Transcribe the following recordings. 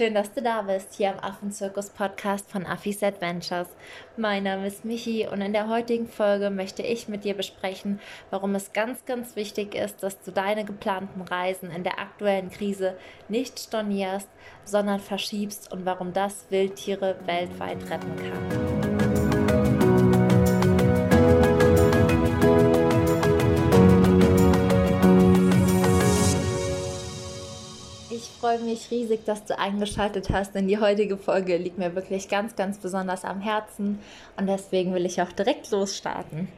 Schön, dass du da bist, hier am Affenzirkus-Podcast von Affis Adventures. Mein Name ist Michi und in der heutigen Folge möchte ich mit dir besprechen, warum es ganz, ganz wichtig ist, dass du deine geplanten Reisen in der aktuellen Krise nicht stornierst, sondern verschiebst und warum das Wildtiere weltweit retten kann. Freue mich riesig, dass du eingeschaltet hast, denn die heutige Folge liegt mir wirklich ganz, ganz besonders am Herzen und deswegen will ich auch direkt losstarten.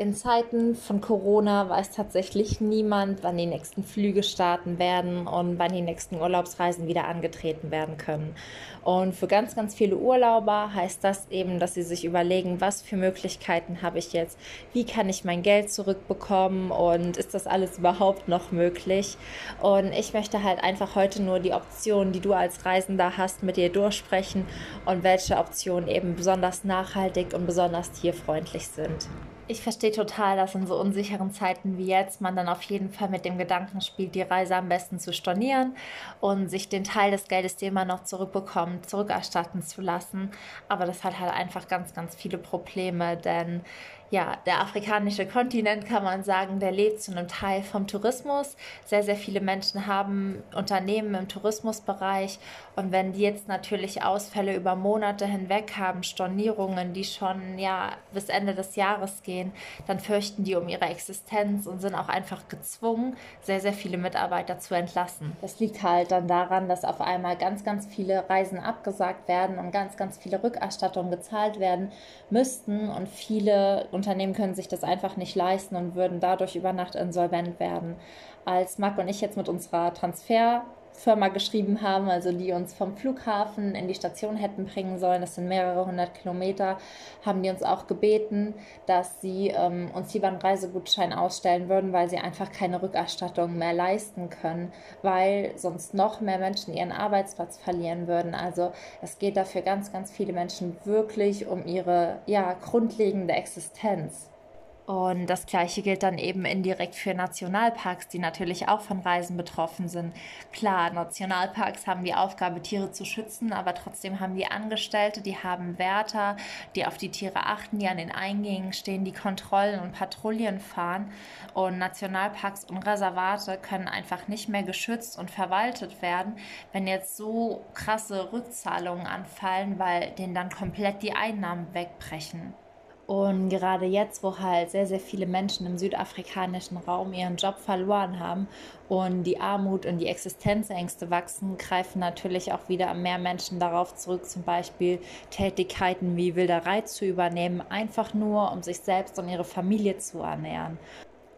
In Zeiten von Corona weiß tatsächlich niemand, wann die nächsten Flüge starten werden und wann die nächsten Urlaubsreisen wieder angetreten werden können. Und für ganz, ganz viele Urlauber heißt das eben, dass sie sich überlegen, was für Möglichkeiten habe ich jetzt, wie kann ich mein Geld zurückbekommen und ist das alles überhaupt noch möglich? Und ich möchte halt einfach heute nur die Optionen, die du als Reisender hast, mit dir durchsprechen und welche Optionen eben besonders nachhaltig und besonders tierfreundlich sind. Ich verstehe total, dass in so unsicheren Zeiten wie jetzt man dann auf jeden Fall mit dem Gedanken spielt, die Reise am besten zu stornieren und sich den Teil des Geldes, den man noch zurückbekommt, zurückerstatten zu lassen. Aber das hat halt einfach ganz, ganz viele Probleme, denn ja, der afrikanische Kontinent kann man sagen, der lebt zu einem Teil vom Tourismus. Sehr, sehr viele Menschen haben Unternehmen im Tourismusbereich und wenn die jetzt natürlich Ausfälle über Monate hinweg haben, Stornierungen, die schon ja bis Ende des Jahres gehen, dann fürchten die um ihre Existenz und sind auch einfach gezwungen, sehr, sehr viele Mitarbeiter zu entlassen. Das liegt halt dann daran, dass auf einmal ganz, ganz viele Reisen abgesagt werden und ganz, ganz viele Rückerstattungen gezahlt werden müssten und viele Unternehmen können sich das einfach nicht leisten und würden dadurch über Nacht insolvent werden. Als Marc und ich jetzt mit unserer Transfer Firma geschrieben haben, also die uns vom Flughafen in die Station hätten bringen sollen. Das sind mehrere hundert Kilometer. Haben die uns auch gebeten, dass sie ähm, uns lieber einen Reisegutschein ausstellen würden, weil sie einfach keine Rückerstattung mehr leisten können, weil sonst noch mehr Menschen ihren Arbeitsplatz verlieren würden. Also es geht dafür ganz, ganz viele Menschen wirklich um ihre ja, grundlegende Existenz. Und das Gleiche gilt dann eben indirekt für Nationalparks, die natürlich auch von Reisen betroffen sind. Klar, Nationalparks haben die Aufgabe, Tiere zu schützen, aber trotzdem haben die Angestellte, die haben Wärter, die auf die Tiere achten, die an den Eingängen stehen, die Kontrollen und Patrouillen fahren. Und Nationalparks und Reservate können einfach nicht mehr geschützt und verwaltet werden, wenn jetzt so krasse Rückzahlungen anfallen, weil denen dann komplett die Einnahmen wegbrechen. Und gerade jetzt, wo halt sehr, sehr viele Menschen im südafrikanischen Raum ihren Job verloren haben und die Armut und die Existenzängste wachsen, greifen natürlich auch wieder mehr Menschen darauf zurück, zum Beispiel Tätigkeiten wie Wilderei zu übernehmen, einfach nur, um sich selbst und ihre Familie zu ernähren.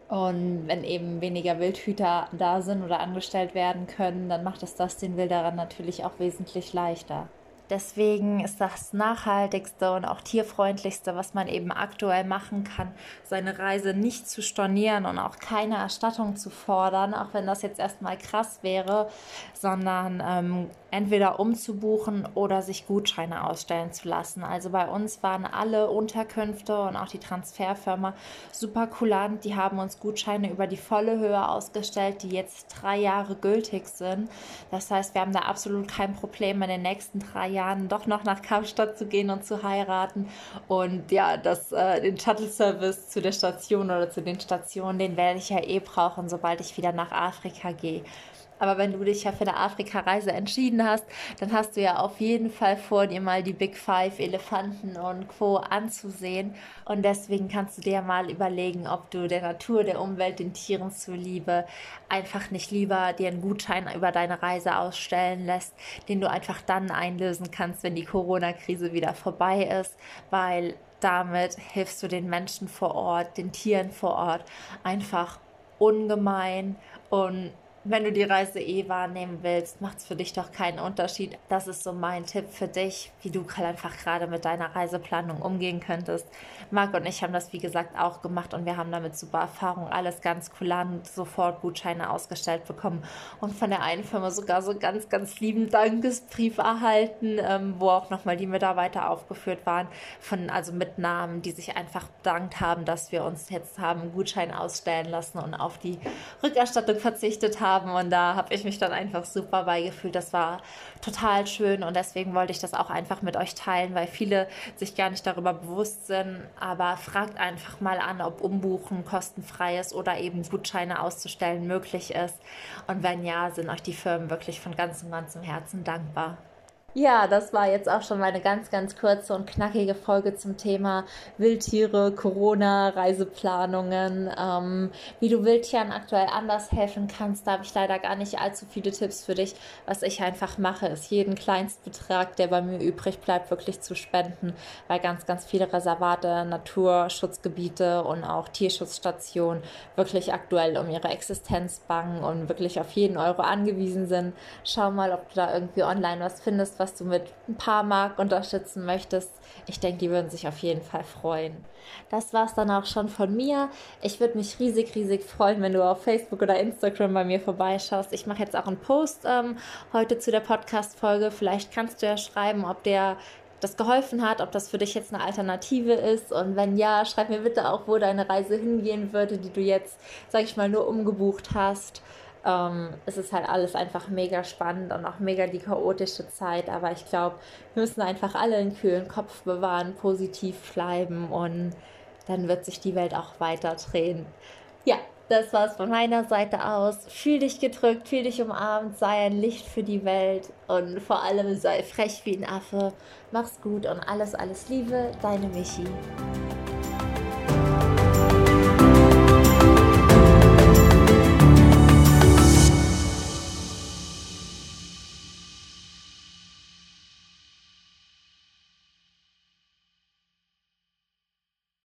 Und wenn eben weniger Wildhüter da sind oder angestellt werden können, dann macht es das den Wilderern natürlich auch wesentlich leichter. Deswegen ist das nachhaltigste und auch tierfreundlichste, was man eben aktuell machen kann, seine Reise nicht zu stornieren und auch keine Erstattung zu fordern, auch wenn das jetzt erstmal krass wäre, sondern ähm, entweder umzubuchen oder sich Gutscheine ausstellen zu lassen. Also bei uns waren alle Unterkünfte und auch die Transferfirma super kulant. Die haben uns Gutscheine über die volle Höhe ausgestellt, die jetzt drei Jahre gültig sind. Das heißt, wir haben da absolut kein Problem, in den nächsten drei Jahren doch noch nach Kapstadt zu gehen und zu heiraten. Und ja, das, äh, den Shuttle-Service zu der Station oder zu den Stationen, den werde ich ja eh brauchen, sobald ich wieder nach Afrika gehe. Aber wenn du dich ja für eine Afrika-Reise entschieden hast, dann hast du ja auf jeden Fall vor, dir mal die Big Five, Elefanten und Co. anzusehen. Und deswegen kannst du dir mal überlegen, ob du der Natur, der Umwelt, den Tieren zuliebe einfach nicht lieber dir einen Gutschein über deine Reise ausstellen lässt, den du einfach dann einlösen kannst, wenn die Corona-Krise wieder vorbei ist, weil damit hilfst du den Menschen vor Ort, den Tieren vor Ort einfach ungemein und wenn du die Reise eh wahrnehmen willst, macht es für dich doch keinen Unterschied. Das ist so mein Tipp für dich, wie du halt einfach gerade mit deiner Reiseplanung umgehen könntest. Marc und ich haben das, wie gesagt, auch gemacht und wir haben damit super Erfahrung, alles ganz kulant, sofort Gutscheine ausgestellt bekommen und von der einen Firma sogar so ganz, ganz lieben Dankesbrief erhalten, ähm, wo auch nochmal die Mitarbeiter aufgeführt waren, von, also mit Namen, die sich einfach bedankt haben, dass wir uns jetzt haben Gutschein ausstellen lassen und auf die Rückerstattung verzichtet haben haben und da habe ich mich dann einfach super beigefühlt. Das war total schön und deswegen wollte ich das auch einfach mit euch teilen, weil viele sich gar nicht darüber bewusst sind. Aber fragt einfach mal an, ob Umbuchen kostenfrei ist oder eben Gutscheine auszustellen möglich ist. Und wenn ja, sind euch die Firmen wirklich von ganzem, ganzem Herzen dankbar. Ja, das war jetzt auch schon meine ganz, ganz kurze und knackige Folge zum Thema Wildtiere, Corona, Reiseplanungen. Ähm, wie du Wildtieren aktuell anders helfen kannst, da habe ich leider gar nicht allzu viele Tipps für dich. Was ich einfach mache, ist jeden Kleinstbetrag, der bei mir übrig bleibt, wirklich zu spenden, weil ganz, ganz viele Reservate, Naturschutzgebiete und auch Tierschutzstationen wirklich aktuell um ihre Existenz bangen und wirklich auf jeden Euro angewiesen sind. Schau mal, ob du da irgendwie online was findest, was du mit ein paar Mark unterstützen möchtest. Ich denke, die würden sich auf jeden Fall freuen. Das war es dann auch schon von mir. Ich würde mich riesig, riesig freuen, wenn du auf Facebook oder Instagram bei mir vorbeischaust. Ich mache jetzt auch einen Post ähm, heute zu der Podcast-Folge. Vielleicht kannst du ja schreiben, ob der das geholfen hat, ob das für dich jetzt eine Alternative ist. Und wenn ja, schreib mir bitte auch, wo deine Reise hingehen würde, die du jetzt, sag ich mal, nur umgebucht hast ähm, es ist halt alles einfach mega spannend und auch mega die chaotische Zeit. Aber ich glaube, wir müssen einfach alle einen kühlen Kopf bewahren, positiv bleiben und dann wird sich die Welt auch weiter drehen. Ja, das war's von meiner Seite aus. Fühl dich gedrückt, fühl dich umarmt, sei ein Licht für die Welt und vor allem sei frech wie ein Affe. Mach's gut und alles, alles Liebe, deine Michi.